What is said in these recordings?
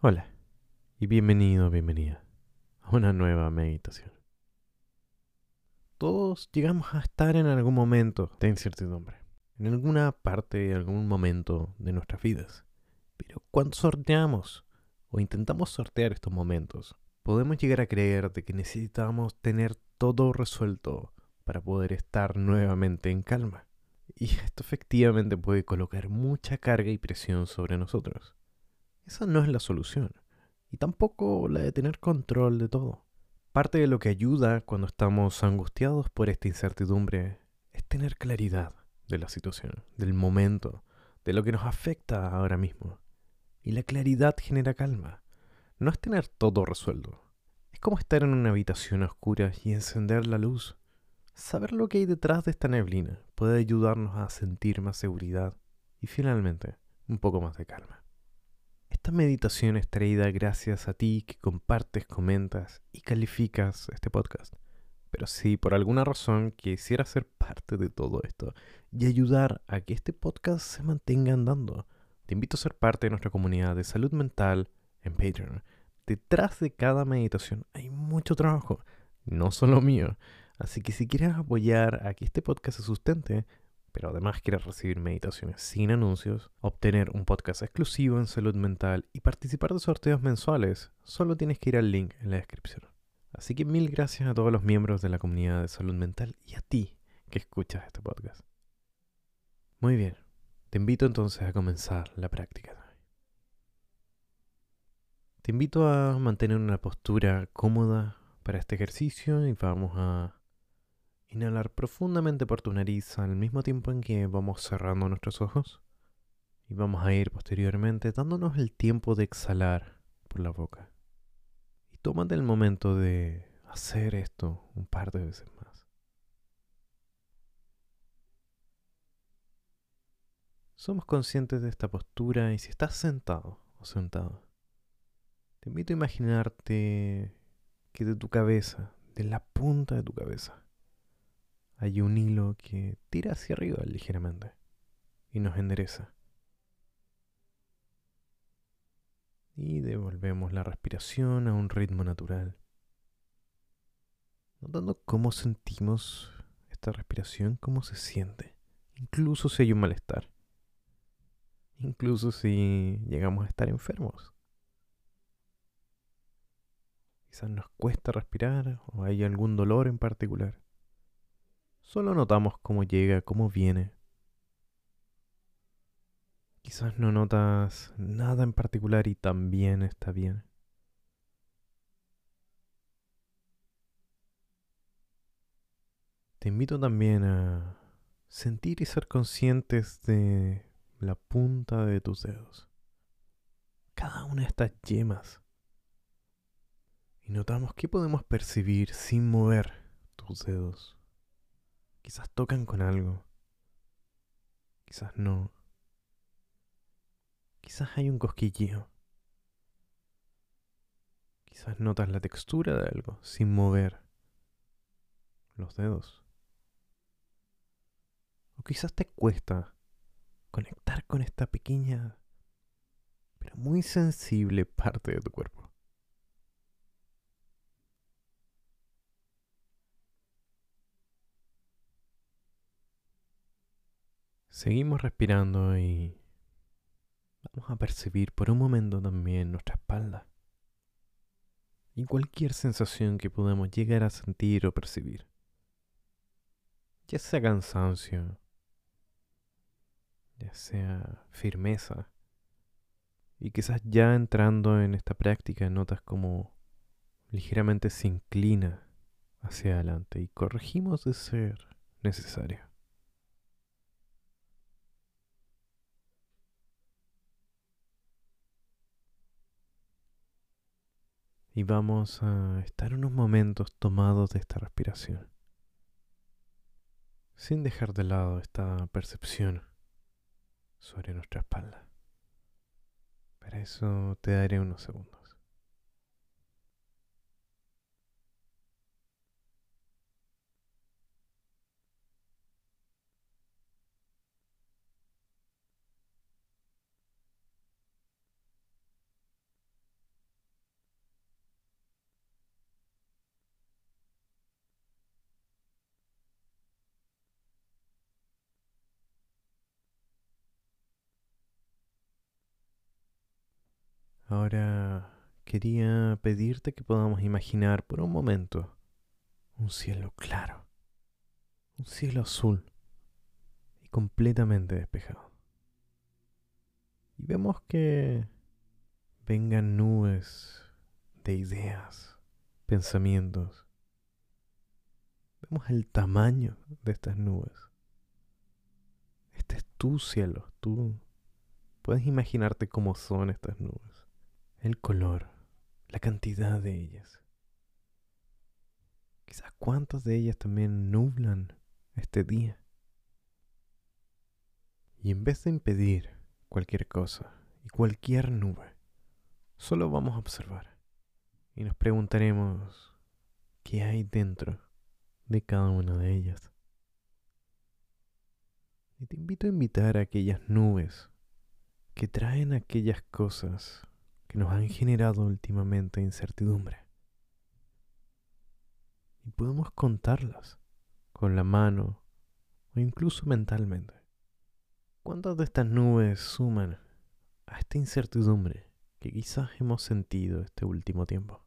Hola y bienvenido, bienvenida a una nueva meditación. Todos llegamos a estar en algún momento de incertidumbre, en alguna parte, en algún momento de nuestras vidas. Pero cuando sorteamos o intentamos sortear estos momentos, podemos llegar a creer de que necesitamos tener todo resuelto para poder estar nuevamente en calma. Y esto efectivamente puede colocar mucha carga y presión sobre nosotros. Esa no es la solución. Y tampoco la de tener control de todo. Parte de lo que ayuda cuando estamos angustiados por esta incertidumbre es tener claridad de la situación, del momento, de lo que nos afecta ahora mismo. Y la claridad genera calma. No es tener todo resuelto. Es como estar en una habitación oscura y encender la luz Saber lo que hay detrás de esta neblina puede ayudarnos a sentir más seguridad y finalmente un poco más de calma. Esta meditación es traída gracias a ti que compartes, comentas y calificas este podcast. Pero si por alguna razón quisieras ser parte de todo esto y ayudar a que este podcast se mantenga andando, te invito a ser parte de nuestra comunidad de salud mental en Patreon. Detrás de cada meditación hay mucho trabajo, no solo mío, Así que si quieres apoyar a que este podcast se sustente, pero además quieres recibir meditaciones sin anuncios, obtener un podcast exclusivo en salud mental y participar de sorteos mensuales, solo tienes que ir al link en la descripción. Así que mil gracias a todos los miembros de la comunidad de salud mental y a ti que escuchas este podcast. Muy bien, te invito entonces a comenzar la práctica. Te invito a mantener una postura cómoda para este ejercicio y vamos a Inhalar profundamente por tu nariz al mismo tiempo en que vamos cerrando nuestros ojos. Y vamos a ir posteriormente dándonos el tiempo de exhalar por la boca. Y tómate el momento de hacer esto un par de veces más. Somos conscientes de esta postura y si estás sentado o sentado, te invito a imaginarte que de tu cabeza, de la punta de tu cabeza, hay un hilo que tira hacia arriba ligeramente y nos endereza. Y devolvemos la respiración a un ritmo natural. Notando cómo sentimos esta respiración, cómo se siente, incluso si hay un malestar, incluso si llegamos a estar enfermos. Quizás nos cuesta respirar o hay algún dolor en particular. Solo notamos cómo llega, cómo viene. Quizás no notas nada en particular y también está bien. Te invito también a sentir y ser conscientes de la punta de tus dedos. Cada una de estas yemas. Y notamos qué podemos percibir sin mover tus dedos. Quizás tocan con algo. Quizás no. Quizás hay un cosquilleo. Quizás notas la textura de algo sin mover los dedos. O quizás te cuesta conectar con esta pequeña, pero muy sensible parte de tu cuerpo. Seguimos respirando y vamos a percibir por un momento también nuestra espalda y cualquier sensación que podamos llegar a sentir o percibir. Ya sea cansancio, ya sea firmeza. Y quizás ya entrando en esta práctica notas como ligeramente se inclina hacia adelante y corregimos de ser necesario. Y vamos a estar unos momentos tomados de esta respiración, sin dejar de lado esta percepción sobre nuestra espalda. Para eso te daré unos segundos. Ahora quería pedirte que podamos imaginar por un momento un cielo claro, un cielo azul y completamente despejado. Y vemos que vengan nubes de ideas, pensamientos. Vemos el tamaño de estas nubes. Este es tu cielo, tú puedes imaginarte cómo son estas nubes, el color, la cantidad de ellas. Quizás cuántas de ellas también nublan este día. Y en vez de impedir cualquier cosa y cualquier nube, solo vamos a observar y nos preguntaremos qué hay dentro de cada una de ellas. Y te invito a invitar a aquellas nubes que traen aquellas cosas que nos han generado últimamente incertidumbre. Y podemos contarlas con la mano o incluso mentalmente. ¿Cuántas de estas nubes suman a esta incertidumbre que quizás hemos sentido este último tiempo?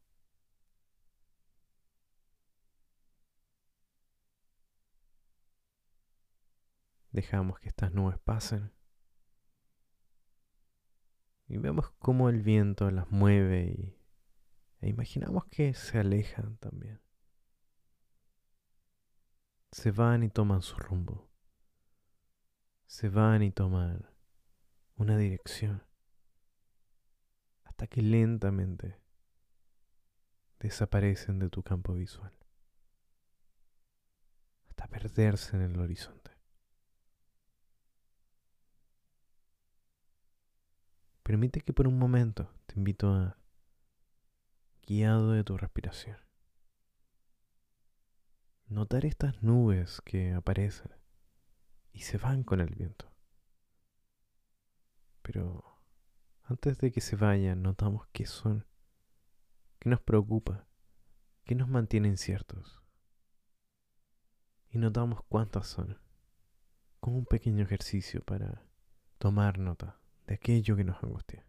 Dejamos que estas nubes pasen y vemos cómo el viento las mueve y, e imaginamos que se alejan también. Se van y toman su rumbo. Se van y toman una dirección. Hasta que lentamente desaparecen de tu campo visual. Hasta perderse en el horizonte. Permite que por un momento te invito a, guiado de tu respiración, notar estas nubes que aparecen y se van con el viento. Pero antes de que se vayan, notamos qué son, qué nos preocupa, qué nos mantiene inciertos. Y notamos cuántas son, como un pequeño ejercicio para tomar nota de aquello que nos angustia.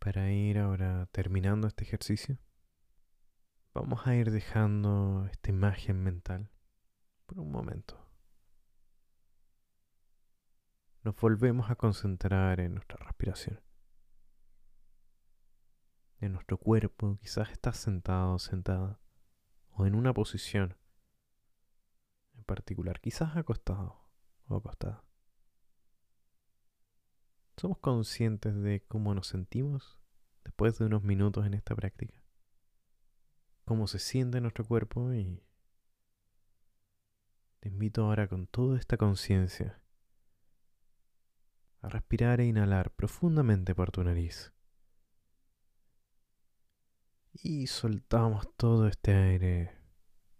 Para ir ahora terminando este ejercicio, vamos a ir dejando esta imagen mental por un momento. Nos volvemos a concentrar en nuestra respiración. En nuestro cuerpo, quizás estás sentado sentada, o en una posición en particular, quizás acostado o acostada. ¿Somos conscientes de cómo nos sentimos después de unos minutos en esta práctica? ¿Cómo se siente nuestro cuerpo? Y te invito ahora con toda esta conciencia a respirar e inhalar profundamente por tu nariz. Y soltamos todo este aire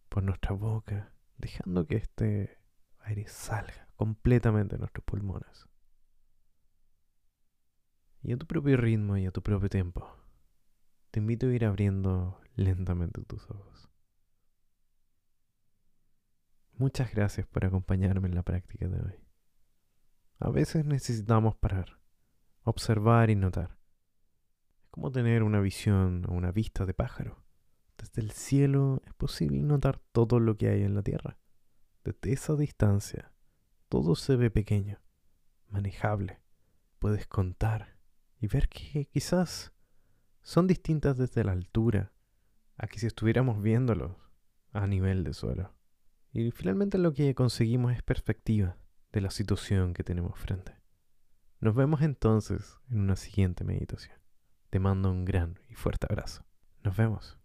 por nuestra boca, dejando que este aire salga completamente de nuestros pulmones y a tu propio ritmo y a tu propio tiempo. Te invito a ir abriendo lentamente tus ojos. Muchas gracias por acompañarme en la práctica de hoy. A veces necesitamos parar, observar y notar. Es como tener una visión o una vista de pájaro. Desde el cielo es posible notar todo lo que hay en la tierra. Desde esa distancia, todo se ve pequeño, manejable. Puedes contar y ver que quizás son distintas desde la altura a que si estuviéramos viéndolos a nivel de suelo. Y finalmente lo que conseguimos es perspectiva de la situación que tenemos frente. Nos vemos entonces en una siguiente meditación. Te mando un gran y fuerte abrazo. Nos vemos.